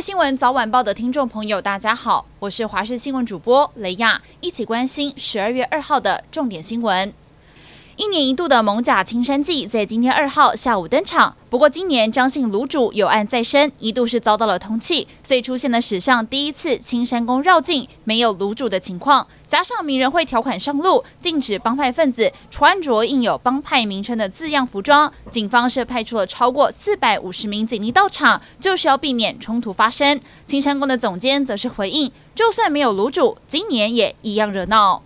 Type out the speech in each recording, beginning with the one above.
新闻早晚报的听众朋友，大家好，我是华视新闻主播雷亚，一起关心十二月二号的重点新闻。一年一度的艋舺青山祭在今天二号下午登场。不过今年张姓炉主有案在身，一度是遭到了通缉，所以出现了史上第一次青山宫绕境没有炉主的情况。加上名人会条款上路，禁止帮派分子穿着印有帮派名称的字样服装，警方是派出了超过四百五十名警力到场，就是要避免冲突发生。青山宫的总监则是回应，就算没有炉主，今年也一样热闹。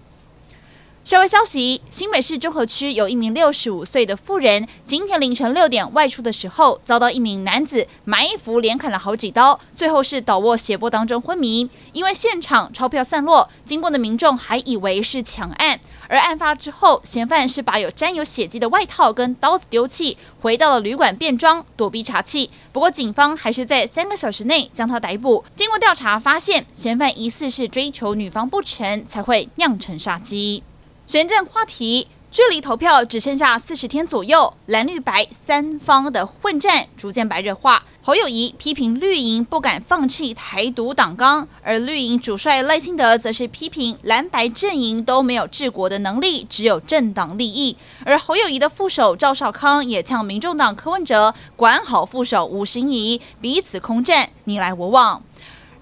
社会消息：新北市中和区有一名六十五岁的妇人，今天凌晨六点外出的时候，遭到一名男子埋伏连砍了好几刀，最后是倒卧血泊当中昏迷。因为现场钞票散落，经过的民众还以为是抢案。而案发之后，嫌犯是把有沾有血迹的外套跟刀子丢弃，回到了旅馆变装躲避查缉。不过警方还是在三个小时内将他逮捕。经过调查发现，嫌犯疑似是追求女方不成，才会酿成杀机。选战话题，距离投票只剩下四十天左右，蓝绿白三方的混战逐渐白热化。侯友谊批评绿营不敢放弃台独党纲，而绿营主帅赖清德则是批评蓝白阵营都没有治国的能力，只有政党利益。而侯友宜的副手赵少康也呛民众党柯文哲管好副手吴欣怡，彼此空战，你来我往。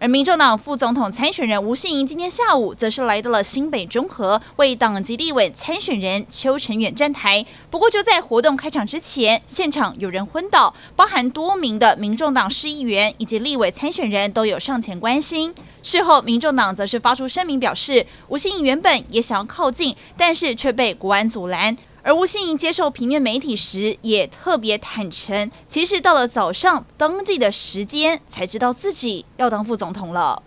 而民众党副总统参选人吴欣盈今天下午则是来到了新北中和，为党籍立委参选人邱成远站台。不过就在活动开场之前，现场有人昏倒，包含多名的民众党市议员以及立委参选人都有上前关心。事后，民众党则是发出声明表示，吴欣盈原本也想要靠近，但是却被国安阻拦。而吴欣盈接受平面媒体时，也特别坦诚，其实到了早上登记的时间，才知道自己要当副总统了。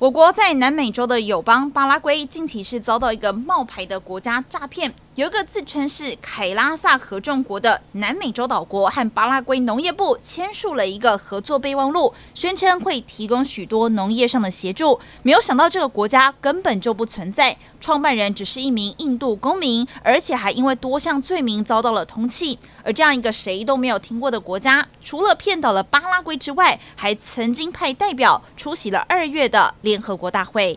我国在南美洲的友邦巴拉圭，近期是遭到一个冒牌的国家诈骗。有一个自称是凯拉萨合众国的南美洲岛国和巴拉圭农业部签署了一个合作备忘录，宣称会提供许多农业上的协助。没有想到这个国家根本就不存在，创办人只是一名印度公民，而且还因为多项罪名遭到了通缉。而这样一个谁都没有听过的国家，除了骗倒了巴拉圭之外，还曾经派代表出席了二月的联合国大会。